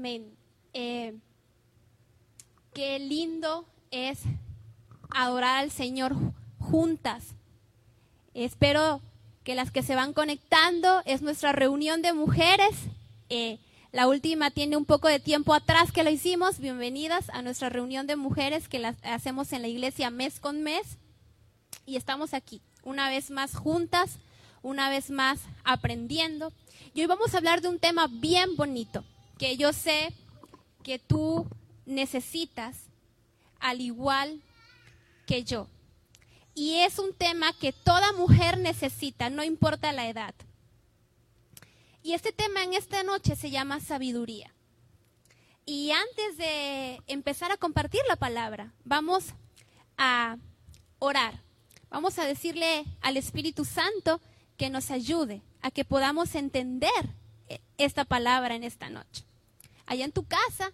Amén. Eh, qué lindo es adorar al Señor juntas. Espero que las que se van conectando es nuestra reunión de mujeres. Eh, la última tiene un poco de tiempo atrás que la hicimos. Bienvenidas a nuestra reunión de mujeres que la hacemos en la iglesia mes con mes. Y estamos aquí, una vez más juntas, una vez más aprendiendo. Y hoy vamos a hablar de un tema bien bonito, que yo sé que tú necesitas, al igual que yo. Y es un tema que toda mujer necesita, no importa la edad. Y este tema en esta noche se llama sabiduría. Y antes de empezar a compartir la palabra, vamos a orar. Vamos a decirle al Espíritu Santo que nos ayude a que podamos entender esta palabra en esta noche. Allá en tu casa,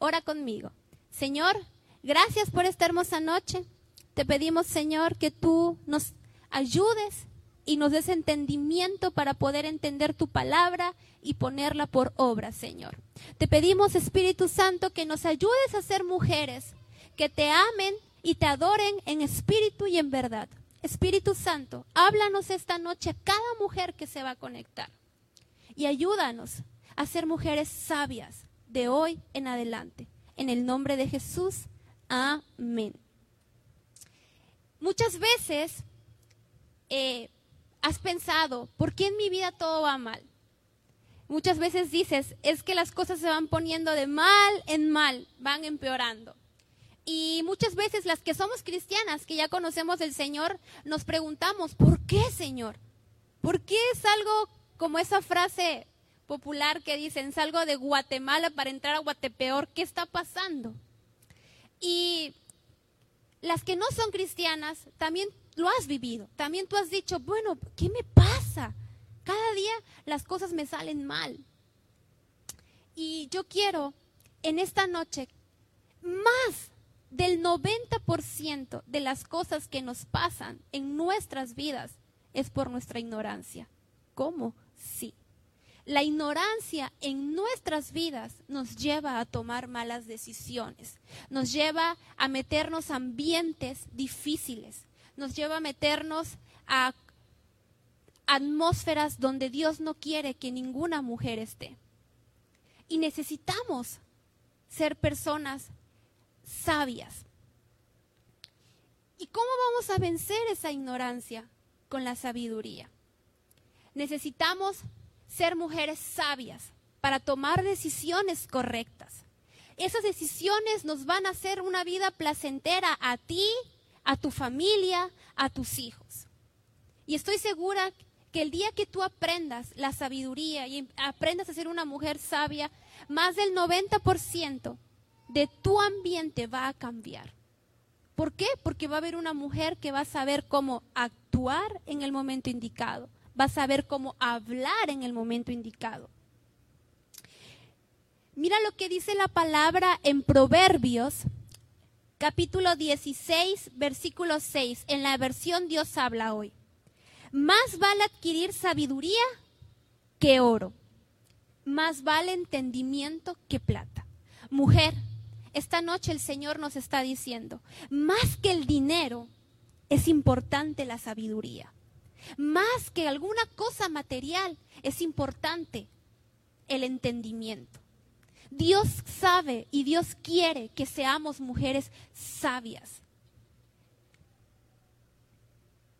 ora conmigo. Señor, gracias por esta hermosa noche. Te pedimos, Señor, que tú nos ayudes y nos des entendimiento para poder entender tu palabra y ponerla por obra, Señor. Te pedimos, Espíritu Santo, que nos ayudes a ser mujeres que te amen y te adoren en espíritu y en verdad. Espíritu Santo, háblanos esta noche a cada mujer que se va a conectar y ayúdanos a ser mujeres sabias de hoy en adelante. En el nombre de Jesús, amén. Muchas veces eh, has pensado, ¿por qué en mi vida todo va mal? Muchas veces dices, es que las cosas se van poniendo de mal en mal, van empeorando. Y muchas veces las que somos cristianas, que ya conocemos del Señor, nos preguntamos, ¿por qué, Señor? ¿Por qué es algo como esa frase popular que dicen, salgo de Guatemala para entrar a Guatepeor? ¿Qué está pasando? Y las que no son cristianas también lo has vivido. También tú has dicho, bueno, ¿qué me pasa? Cada día las cosas me salen mal. Y yo quiero en esta noche, más del 90% de las cosas que nos pasan en nuestras vidas es por nuestra ignorancia. ¿Cómo? Sí. La ignorancia en nuestras vidas nos lleva a tomar malas decisiones, nos lleva a meternos a ambientes difíciles, nos lleva a meternos a atmósferas donde Dios no quiere que ninguna mujer esté. Y necesitamos ser personas sabias. ¿Y cómo vamos a vencer esa ignorancia? Con la sabiduría. Necesitamos ser mujeres sabias para tomar decisiones correctas. Esas decisiones nos van a hacer una vida placentera a ti, a tu familia, a tus hijos. Y estoy segura que el día que tú aprendas la sabiduría y aprendas a ser una mujer sabia, más del 90% de tu ambiente va a cambiar. ¿Por qué? Porque va a haber una mujer que va a saber cómo actuar en el momento indicado, va a saber cómo hablar en el momento indicado. Mira lo que dice la palabra en Proverbios, capítulo 16, versículo 6, en la versión Dios habla hoy. Más vale adquirir sabiduría que oro, más vale entendimiento que plata. Mujer, esta noche el Señor nos está diciendo, más que el dinero, es importante la sabiduría. Más que alguna cosa material, es importante el entendimiento. Dios sabe y Dios quiere que seamos mujeres sabias.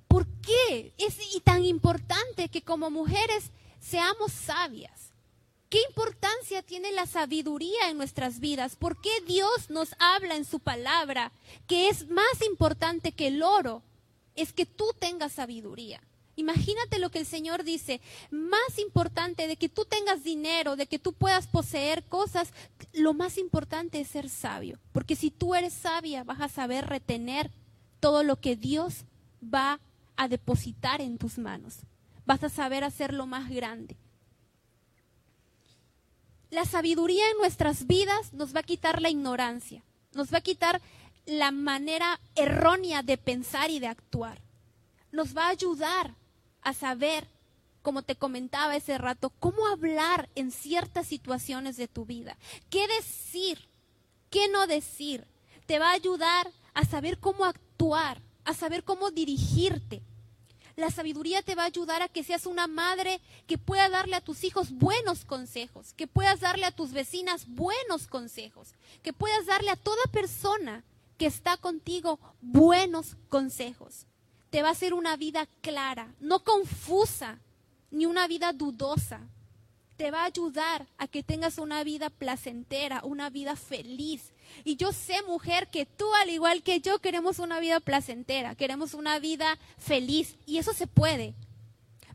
¿Por qué es tan importante que como mujeres seamos sabias? ¿Qué importancia tiene la sabiduría en nuestras vidas? ¿Por qué Dios nos habla en su palabra que es más importante que el oro? Es que tú tengas sabiduría. Imagínate lo que el Señor dice, más importante de que tú tengas dinero, de que tú puedas poseer cosas, lo más importante es ser sabio, porque si tú eres sabia vas a saber retener todo lo que Dios va a depositar en tus manos, vas a saber hacerlo más grande. La sabiduría en nuestras vidas nos va a quitar la ignorancia, nos va a quitar la manera errónea de pensar y de actuar. Nos va a ayudar a saber como te comentaba ese rato, cómo hablar en ciertas situaciones de tu vida, qué decir, qué no decir. Te va a ayudar a saber cómo actuar, a saber cómo dirigirte. La sabiduría te va a ayudar a que seas una madre que pueda darle a tus hijos buenos consejos, que puedas darle a tus vecinas buenos consejos, que puedas darle a toda persona que está contigo buenos consejos. Te va a hacer una vida clara, no confusa, ni una vida dudosa. Te va a ayudar a que tengas una vida placentera, una vida feliz. Y yo sé, mujer, que tú, al igual que yo, queremos una vida placentera, queremos una vida feliz. Y eso se puede.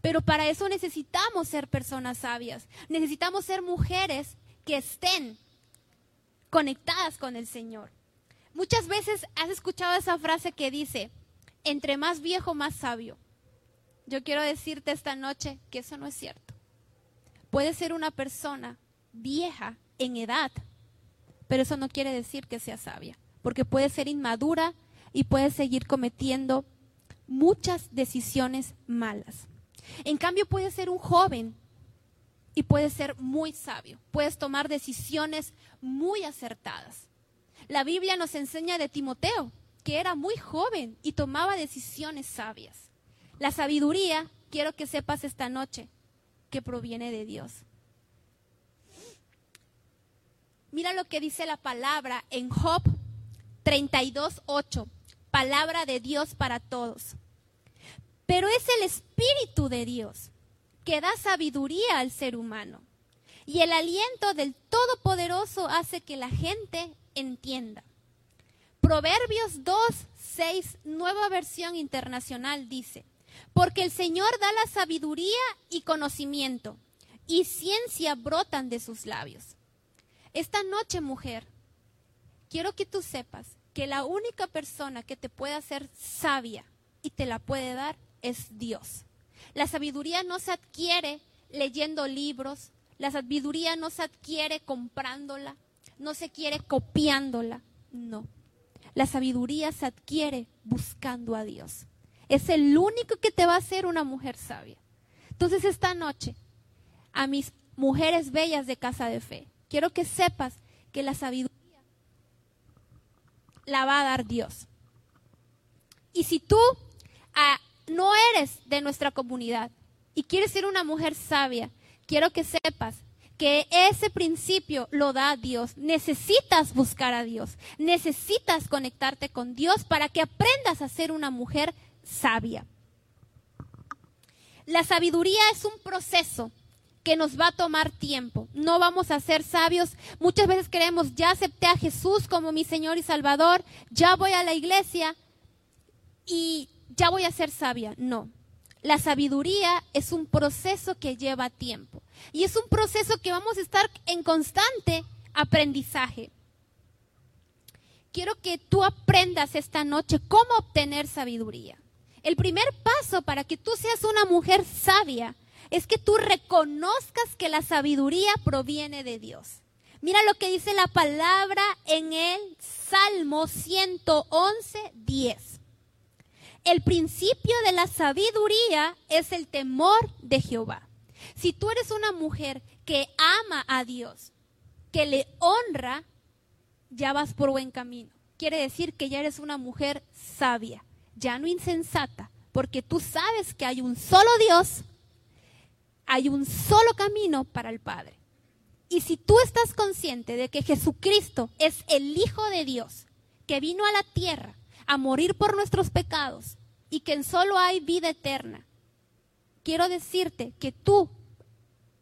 Pero para eso necesitamos ser personas sabias. Necesitamos ser mujeres que estén conectadas con el Señor. Muchas veces has escuchado esa frase que dice, entre más viejo, más sabio. Yo quiero decirte esta noche que eso no es cierto. Puede ser una persona vieja en edad, pero eso no quiere decir que sea sabia, porque puede ser inmadura y puede seguir cometiendo muchas decisiones malas. En cambio, puede ser un joven y puede ser muy sabio. Puedes tomar decisiones muy acertadas. La Biblia nos enseña de Timoteo, que era muy joven y tomaba decisiones sabias. La sabiduría, quiero que sepas esta noche, que proviene de Dios. Mira lo que dice la palabra en Job 32.8, palabra de Dios para todos. Pero es el Espíritu de Dios que da sabiduría al ser humano. Y el aliento del Todopoderoso hace que la gente entienda. Proverbios 2, 6, nueva versión internacional dice, porque el Señor da la sabiduría y conocimiento, y ciencia brotan de sus labios. Esta noche, mujer, quiero que tú sepas que la única persona que te puede hacer sabia y te la puede dar es Dios. La sabiduría no se adquiere leyendo libros, la sabiduría no se adquiere comprándola, no se quiere copiándola, no. La sabiduría se adquiere buscando a Dios. Es el único que te va a hacer una mujer sabia. Entonces esta noche, a mis mujeres bellas de casa de fe, quiero que sepas que la sabiduría la va a dar Dios. Y si tú ah, no eres de nuestra comunidad y quieres ser una mujer sabia, quiero que sepas que ese principio lo da Dios. Necesitas buscar a Dios, necesitas conectarte con Dios para que aprendas a ser una mujer sabia. La sabiduría es un proceso que nos va a tomar tiempo. No vamos a ser sabios. Muchas veces creemos, ya acepté a Jesús como mi Señor y Salvador, ya voy a la iglesia y ya voy a ser sabia. No. La sabiduría es un proceso que lleva tiempo. Y es un proceso que vamos a estar en constante aprendizaje. Quiero que tú aprendas esta noche cómo obtener sabiduría. El primer paso para que tú seas una mujer sabia es que tú reconozcas que la sabiduría proviene de Dios. Mira lo que dice la palabra en el Salmo 111, 10. El principio de la sabiduría es el temor de Jehová. Si tú eres una mujer que ama a Dios, que le honra, ya vas por buen camino. Quiere decir que ya eres una mujer sabia, ya no insensata, porque tú sabes que hay un solo Dios, hay un solo camino para el Padre. Y si tú estás consciente de que Jesucristo es el Hijo de Dios, que vino a la tierra a morir por nuestros pecados y que en solo hay vida eterna, quiero decirte que tú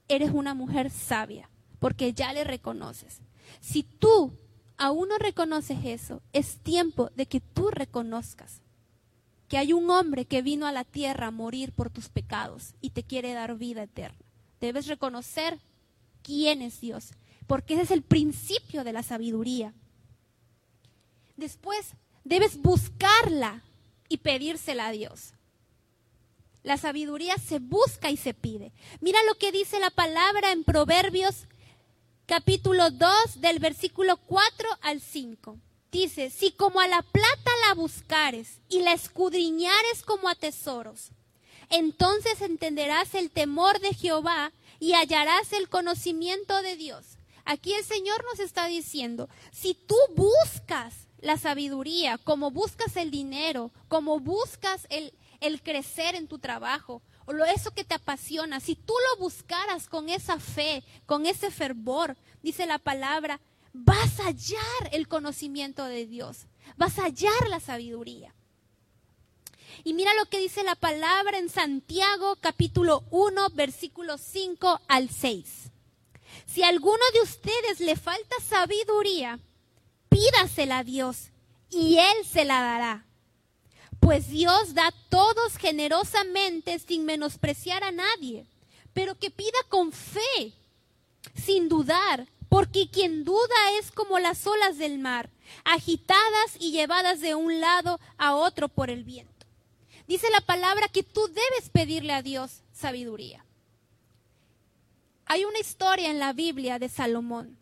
eres una mujer sabia, porque ya le reconoces. Si tú aún no reconoces eso, es tiempo de que tú reconozcas que hay un hombre que vino a la tierra a morir por tus pecados y te quiere dar vida eterna. Debes reconocer quién es Dios, porque ese es el principio de la sabiduría. Después, debes buscarla y pedírsela a Dios. La sabiduría se busca y se pide. Mira lo que dice la palabra en Proverbios capítulo 2 del versículo 4 al 5. Dice, si como a la plata la buscares y la escudriñares como a tesoros, Entonces entenderás el temor de Jehová y hallarás el conocimiento de Dios. Aquí el Señor nos está diciendo, si tú buscas la sabiduría, como buscas el dinero, como buscas el, el crecer en tu trabajo, o lo, eso que te apasiona, si tú lo buscaras con esa fe, con ese fervor, dice la palabra, vas a hallar el conocimiento de Dios, vas a hallar la sabiduría. Y mira lo que dice la palabra en Santiago capítulo 1 versículos 5 al 6. Si a alguno de ustedes le falta sabiduría, pídasela a Dios y Él se la dará. Pues Dios da todos generosamente sin menospreciar a nadie, pero que pida con fe, sin dudar, porque quien duda es como las olas del mar, agitadas y llevadas de un lado a otro por el viento. Dice la palabra que tú debes pedirle a Dios sabiduría. Hay una historia en la Biblia de Salomón.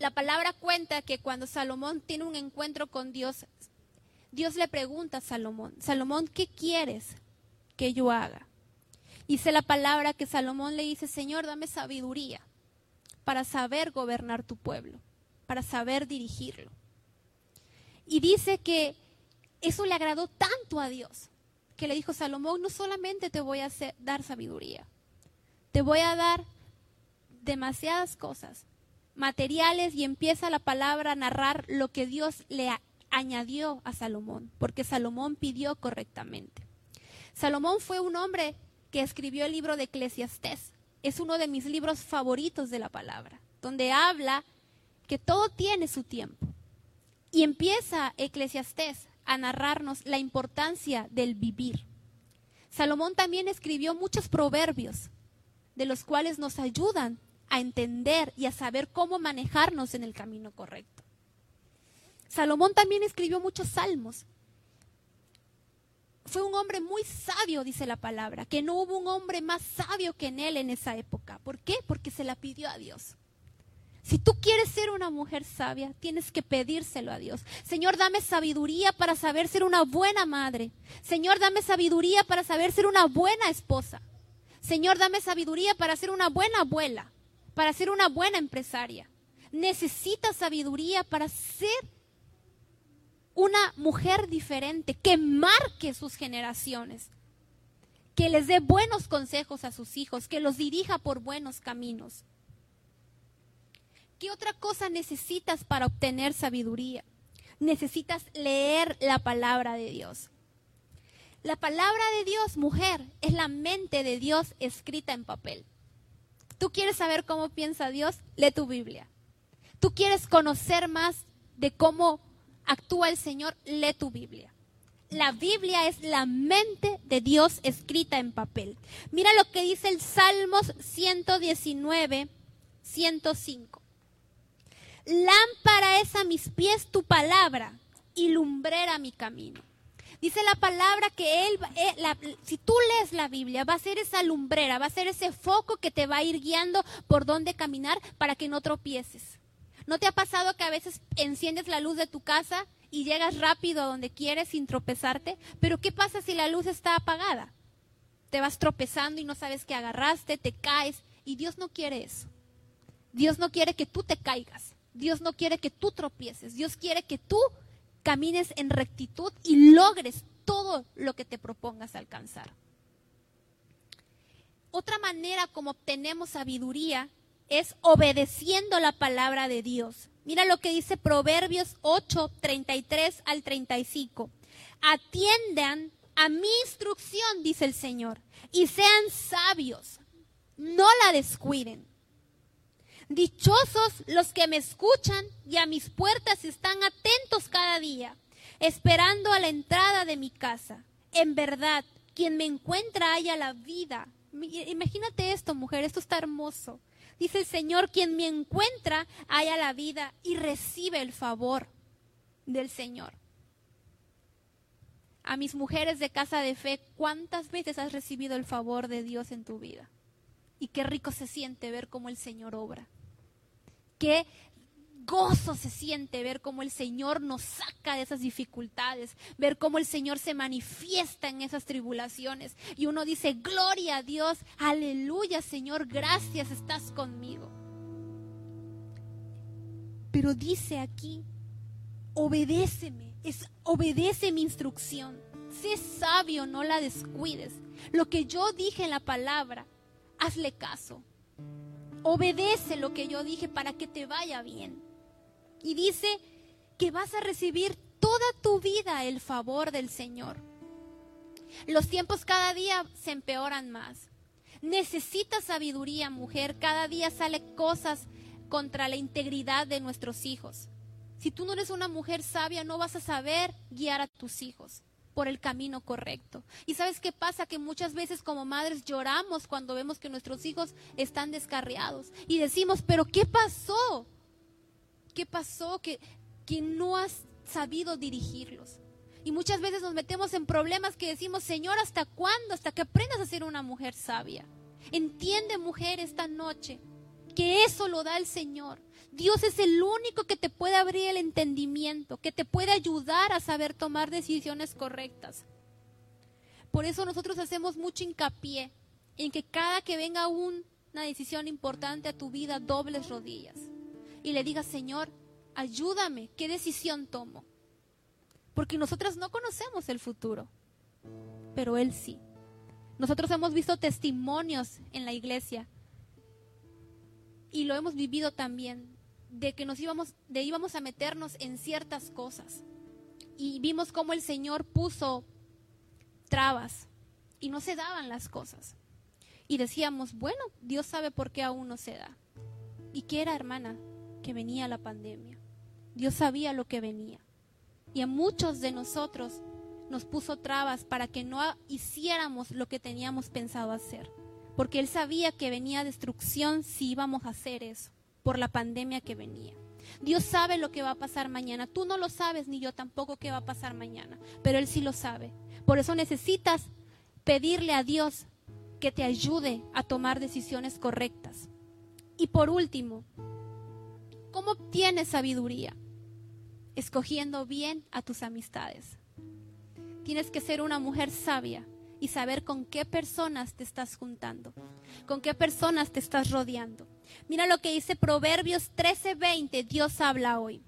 La palabra cuenta que cuando Salomón tiene un encuentro con Dios, Dios le pregunta a Salomón, Salomón, ¿qué quieres que yo haga? Dice la palabra que Salomón le dice, Señor, dame sabiduría para saber gobernar tu pueblo, para saber dirigirlo. Y dice que eso le agradó tanto a Dios que le dijo Salomón, no solamente te voy a dar sabiduría, te voy a dar demasiadas cosas materiales y empieza la palabra a narrar lo que Dios le añadió a Salomón, porque Salomón pidió correctamente. Salomón fue un hombre que escribió el libro de Eclesiastés. Es uno de mis libros favoritos de la palabra, donde habla que todo tiene su tiempo. Y empieza Eclesiastés a narrarnos la importancia del vivir. Salomón también escribió muchos proverbios, de los cuales nos ayudan a entender y a saber cómo manejarnos en el camino correcto. Salomón también escribió muchos salmos. Fue un hombre muy sabio, dice la palabra, que no hubo un hombre más sabio que en él en esa época. ¿Por qué? Porque se la pidió a Dios. Si tú quieres ser una mujer sabia, tienes que pedírselo a Dios. Señor, dame sabiduría para saber ser una buena madre. Señor, dame sabiduría para saber ser una buena esposa. Señor, dame sabiduría para ser una buena abuela, para ser una buena empresaria. Necesitas sabiduría para ser una mujer diferente, que marque sus generaciones, que les dé buenos consejos a sus hijos, que los dirija por buenos caminos. ¿Qué otra cosa necesitas para obtener sabiduría? Necesitas leer la palabra de Dios. La palabra de Dios, mujer, es la mente de Dios escrita en papel. ¿Tú quieres saber cómo piensa Dios? Lee tu Biblia. ¿Tú quieres conocer más de cómo actúa el Señor? Lee tu Biblia. La Biblia es la mente de Dios escrita en papel. Mira lo que dice el Salmos 119, 105. Lámpara es a mis pies tu palabra y lumbrera mi camino. Dice la palabra que él, eh, si tú lees la Biblia, va a ser esa lumbrera, va a ser ese foco que te va a ir guiando por dónde caminar para que no tropieces. ¿No te ha pasado que a veces enciendes la luz de tu casa y llegas rápido a donde quieres sin tropezarte? Pero ¿qué pasa si la luz está apagada? Te vas tropezando y no sabes qué agarraste, te caes. Y Dios no quiere eso. Dios no quiere que tú te caigas. Dios no quiere que tú tropieces, Dios quiere que tú camines en rectitud y logres todo lo que te propongas alcanzar. Otra manera como obtenemos sabiduría es obedeciendo la palabra de Dios. Mira lo que dice Proverbios 8, 33 al 35. Atiendan a mi instrucción, dice el Señor, y sean sabios. No la descuiden. Dichosos los que me escuchan y a mis puertas están atentos cada día, esperando a la entrada de mi casa. En verdad, quien me encuentra haya la vida. Imagínate esto, mujer, esto está hermoso. Dice el Señor, quien me encuentra haya la vida y recibe el favor del Señor. A mis mujeres de casa de fe, ¿cuántas veces has recibido el favor de Dios en tu vida? Y qué rico se siente ver cómo el Señor obra qué gozo se siente ver cómo el Señor nos saca de esas dificultades, ver cómo el Señor se manifiesta en esas tribulaciones. Y uno dice, gloria a Dios, aleluya Señor, gracias, estás conmigo. Pero dice aquí, obedéceme, es, obedece mi instrucción. Sé sabio, no la descuides. Lo que yo dije en la palabra, hazle caso. Obedece lo que yo dije para que te vaya bien. Y dice que vas a recibir toda tu vida el favor del Señor. Los tiempos cada día se empeoran más. Necesitas sabiduría, mujer. Cada día sale cosas contra la integridad de nuestros hijos. Si tú no eres una mujer sabia, no vas a saber guiar a tus hijos por el camino correcto. Y sabes qué pasa? Que muchas veces como madres lloramos cuando vemos que nuestros hijos están descarriados y decimos, pero ¿qué pasó? ¿Qué pasó? Que, que no has sabido dirigirlos. Y muchas veces nos metemos en problemas que decimos, Señor, ¿hasta cuándo? Hasta que aprendas a ser una mujer sabia. Entiende, mujer, esta noche que eso lo da el Señor. Dios es el único que te puede abrir el entendimiento, que te puede ayudar a saber tomar decisiones correctas. Por eso nosotros hacemos mucho hincapié en que cada que venga una decisión importante a tu vida, dobles rodillas y le digas, Señor, ayúdame, ¿qué decisión tomo? Porque nosotras no conocemos el futuro, pero Él sí. Nosotros hemos visto testimonios en la iglesia y lo hemos vivido también, de que nos íbamos, de íbamos a meternos en ciertas cosas. Y vimos cómo el Señor puso trabas y no se daban las cosas. Y decíamos, bueno, Dios sabe por qué aún no se da. ¿Y qué era, hermana? Que venía la pandemia. Dios sabía lo que venía. Y a muchos de nosotros nos puso trabas para que no hiciéramos lo que teníamos pensado hacer porque él sabía que venía destrucción si íbamos a hacer eso, por la pandemia que venía. Dios sabe lo que va a pasar mañana. Tú no lo sabes, ni yo tampoco qué va a pasar mañana, pero Él sí lo sabe. Por eso necesitas pedirle a Dios que te ayude a tomar decisiones correctas. Y por último, ¿cómo obtienes sabiduría? Escogiendo bien a tus amistades. Tienes que ser una mujer sabia y saber con qué personas te estás juntando, con qué personas te estás rodeando. Mira lo que dice Proverbios 13:20, Dios habla hoy.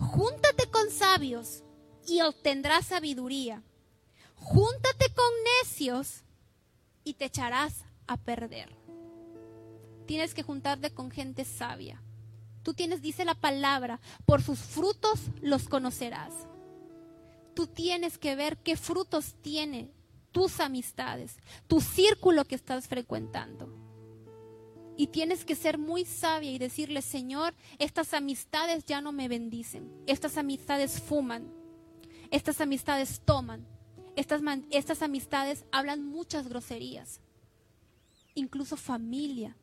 Júntate con sabios y obtendrás sabiduría. Júntate con necios y te echarás a perder. Tienes que juntarte con gente sabia. Tú tienes, dice la palabra, por sus frutos los conocerás. Tú tienes que ver qué frutos tiene tus amistades, tu círculo que estás frecuentando. Y tienes que ser muy sabia y decirle, Señor, estas amistades ya no me bendicen, estas amistades fuman, estas amistades toman, estas, estas amistades hablan muchas groserías, incluso familia.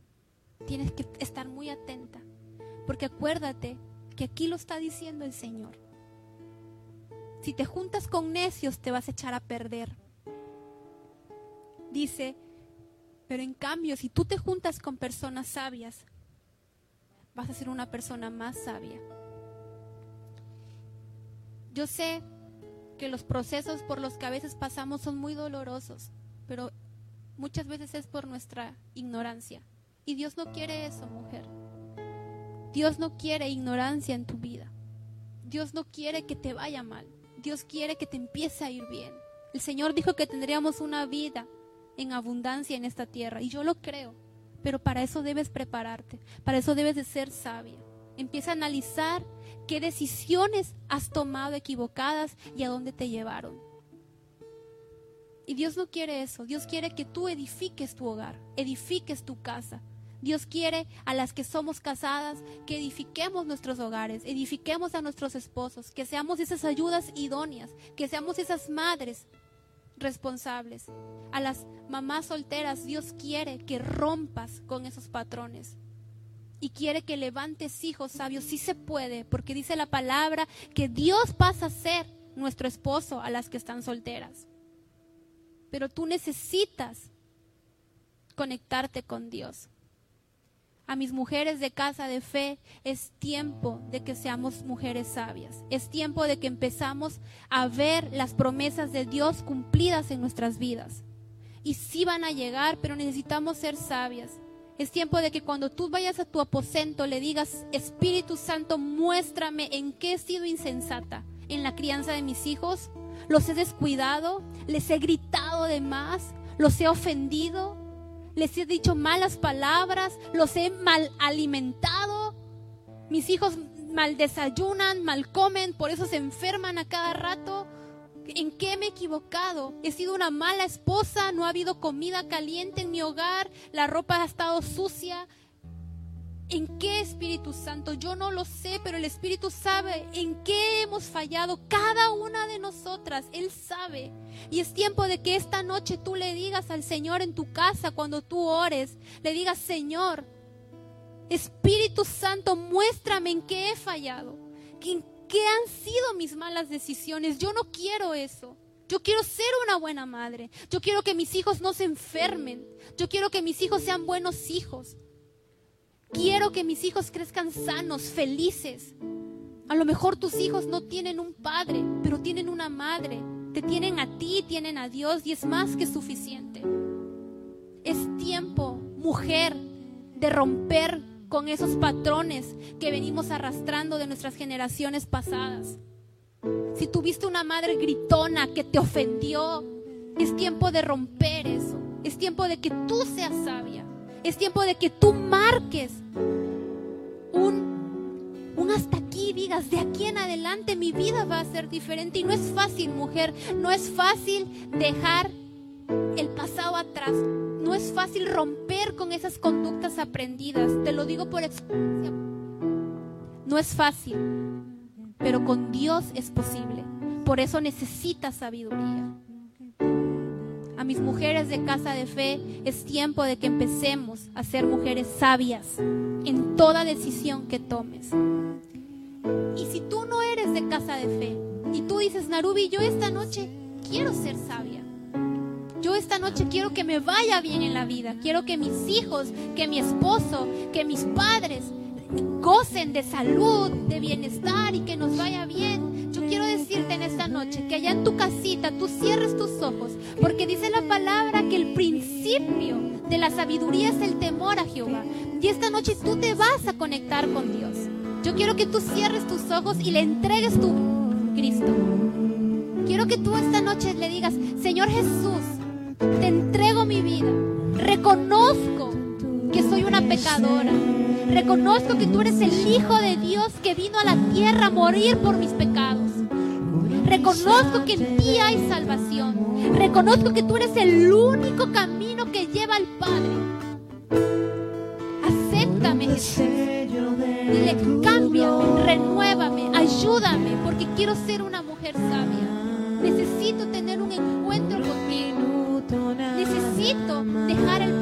Tienes que estar muy atenta, porque acuérdate que aquí lo está diciendo el Señor. Si te juntas con necios te vas a echar a perder dice, pero en cambio, si tú te juntas con personas sabias, vas a ser una persona más sabia. Yo sé que los procesos por los que a veces pasamos son muy dolorosos, pero muchas veces es por nuestra ignorancia. Y Dios no quiere eso, mujer. Dios no quiere ignorancia en tu vida. Dios no quiere que te vaya mal. Dios quiere que te empiece a ir bien. El Señor dijo que tendríamos una vida en abundancia en esta tierra. Y yo lo creo. Pero para eso debes prepararte. Para eso debes de ser sabia. Empieza a analizar qué decisiones has tomado equivocadas y a dónde te llevaron. Y Dios no quiere eso. Dios quiere que tú edifiques tu hogar, edifiques tu casa. Dios quiere a las que somos casadas que edifiquemos nuestros hogares, edifiquemos a nuestros esposos, que seamos esas ayudas idóneas, que seamos esas madres responsables. A las mamás solteras, Dios quiere que rompas con esos patrones. Y quiere que levantes hijos sabios. Sí se puede, porque dice la palabra que Dios pasa a ser nuestro esposo a las que están solteras. Pero tú necesitas conectarte con Dios. A mis mujeres de casa de fe, es tiempo de que seamos mujeres sabias. Es tiempo de que empezamos a ver las promesas de Dios cumplidas en nuestras vidas. Y sí van a llegar, pero necesitamos ser sabias. Es tiempo de que cuando tú vayas a tu aposento le digas, Espíritu Santo, muéstrame en qué he sido insensata en la crianza de mis hijos. Los he descuidado, les he gritado de más, los he ofendido, les he dicho malas palabras, los he mal alimentado. Mis hijos mal desayunan, mal comen, por eso se enferman a cada rato. ¿En qué me he equivocado? He sido una mala esposa, no ha habido comida caliente en mi hogar, la ropa ha estado sucia. ¿En qué Espíritu Santo? Yo no lo sé, pero el Espíritu sabe en qué hemos fallado cada una de nosotras. Él sabe. Y es tiempo de que esta noche tú le digas al Señor en tu casa cuando tú ores, le digas, Señor, Espíritu Santo, muéstrame en qué he fallado. ¿En ¿Qué han sido mis malas decisiones? Yo no quiero eso. Yo quiero ser una buena madre. Yo quiero que mis hijos no se enfermen. Yo quiero que mis hijos sean buenos hijos. Quiero que mis hijos crezcan sanos, felices. A lo mejor tus hijos no tienen un padre, pero tienen una madre. Te tienen a ti, tienen a Dios y es más que suficiente. Es tiempo, mujer, de romper con esos patrones que venimos arrastrando de nuestras generaciones pasadas. Si tuviste una madre gritona que te ofendió, es tiempo de romper eso. Es tiempo de que tú seas sabia. Es tiempo de que tú marques un, un hasta aquí, digas, de aquí en adelante mi vida va a ser diferente. Y no es fácil, mujer, no es fácil dejar el pasado atrás. No es fácil romper con esas conductas aprendidas. Te lo digo por experiencia. No es fácil, pero con Dios es posible. Por eso necesitas sabiduría. A mis mujeres de casa de fe es tiempo de que empecemos a ser mujeres sabias en toda decisión que tomes. Y si tú no eres de casa de fe y tú dices, Narubi, yo esta noche quiero ser sabia, yo esta noche quiero que me vaya bien en la vida. Quiero que mis hijos, que mi esposo, que mis padres gocen de salud, de bienestar y que nos vaya bien. Quiero decirte en esta noche que allá en tu casita tú cierres tus ojos, porque dice la palabra que el principio de la sabiduría es el temor a Jehová. Y esta noche tú te vas a conectar con Dios. Yo quiero que tú cierres tus ojos y le entregues tu Cristo. Quiero que tú esta noche le digas, Señor Jesús, te entrego mi vida. Reconozco que soy una pecadora. Reconozco que tú eres el Hijo de Dios que vino a la tierra a morir por mis pecados. Reconozco que en ti hay salvación. Reconozco que tú eres el único camino que lleva al Padre. Acéptame, Jesús. Dile, cámbiame, renuévame, ayúdame, porque quiero ser una mujer sabia. Necesito tener un encuentro contigo. Necesito dejar el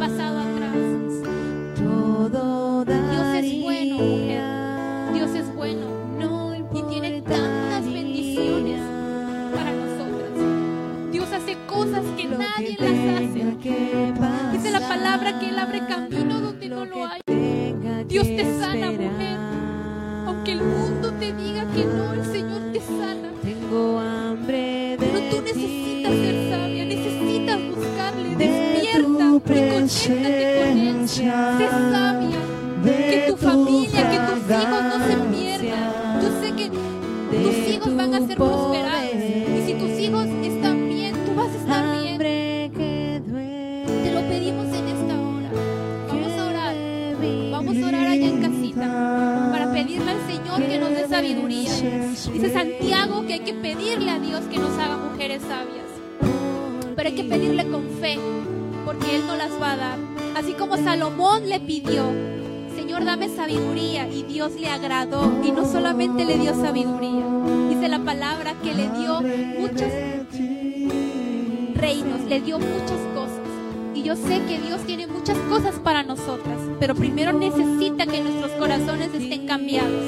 nadie las hace. Dice la palabra que Él abre camino donde no lo hay. Dios te sana, mujer. Aunque el mundo te diga que no, el Señor te sana. Tengo hambre de Pero tú necesitas ser sabia, necesitas buscarle, de despierta y conéctate con Él. Sé sabia, de que tu familia, que tus hijos no se pierdan. Yo sé que tus hijos van a ser Dice Santiago que hay que pedirle a Dios que nos haga mujeres sabias. Pero hay que pedirle con fe, porque Él no las va a dar. Así como Salomón le pidió, Señor, dame sabiduría, y Dios le agradó, y no solamente le dio sabiduría, dice la palabra que le dio muchos reinos, le dio muchas cosas. Y yo sé que Dios tiene muchas cosas para nosotras, pero primero necesita que nuestros corazones estén cambiados.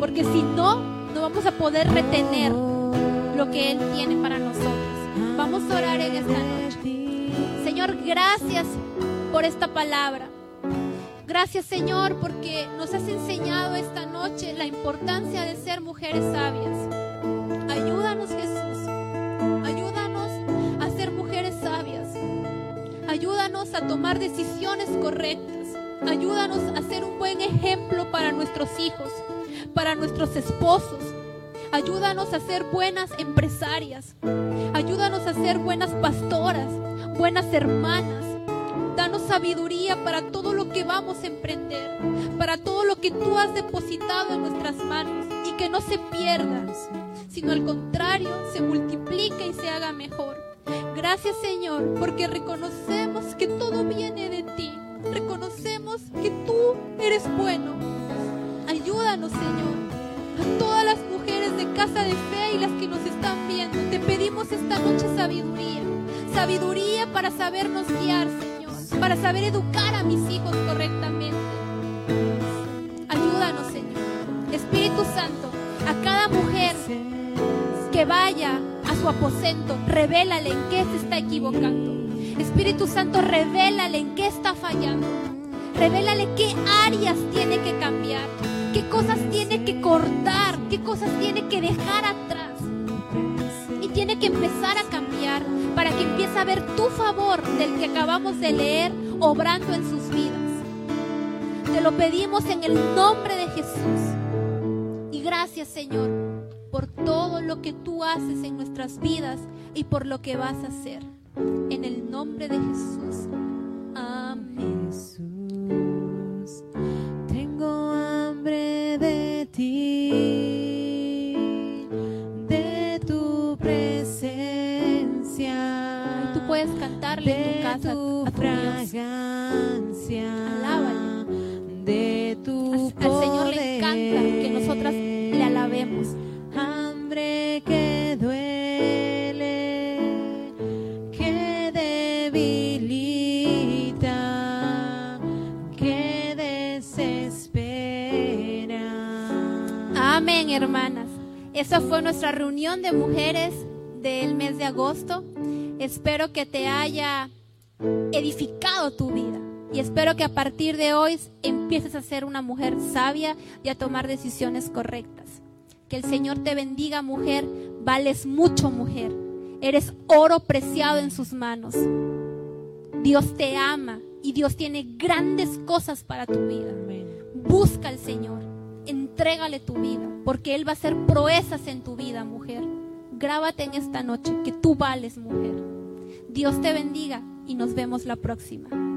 Porque si no, no vamos a poder retener lo que Él tiene para nosotros. Vamos a orar en esta noche. Señor, gracias por esta palabra. Gracias Señor porque nos has enseñado esta noche la importancia de ser mujeres sabias. Ayúdanos Jesús. Ayúdanos a ser mujeres sabias. Ayúdanos a tomar decisiones correctas. Ayúdanos a ser un buen ejemplo para nuestros hijos, para nuestros esposos. Ayúdanos a ser buenas empresarias. Ayúdanos a ser buenas pastoras, buenas hermanas. Danos sabiduría para todo lo que vamos a emprender, para todo lo que tú has depositado en nuestras manos y que no se pierda, sino al contrario, se multiplique y se haga mejor. Gracias Señor, porque reconocemos que todo viene de ti. Reconocemos que tú eres bueno. Ayúdanos Señor. A todas las mujeres de casa de fe y las que nos están viendo, te pedimos esta noche sabiduría. Sabiduría para sabernos guiar, Señor. Para saber educar a mis hijos correctamente. Ayúdanos, Señor. Espíritu Santo, a cada mujer que vaya a su aposento, revélale en qué se está equivocando. Espíritu Santo, revélale en qué está fallando. Revélale qué áreas tiene que cambiar, qué cosas tiene que cortar, qué cosas tiene que dejar atrás. Y tiene que empezar a cambiar para que empiece a ver tu favor del que acabamos de leer obrando en sus vidas. Te lo pedimos en el nombre de Jesús. Y gracias Señor por todo lo que tú haces en nuestras vidas y por lo que vas a hacer. En el nombre de Jesús. Amén, hermanas. Esa fue nuestra reunión de mujeres del mes de agosto. Espero que te haya edificado tu vida. Y espero que a partir de hoy empieces a ser una mujer sabia y a tomar decisiones correctas. Que el Señor te bendiga, mujer. Vales mucho, mujer. Eres oro preciado en sus manos. Dios te ama y Dios tiene grandes cosas para tu vida. Busca al Señor, entrégale tu vida, porque Él va a hacer proezas en tu vida, mujer. Grábate en esta noche que tú vales, mujer. Dios te bendiga y nos vemos la próxima.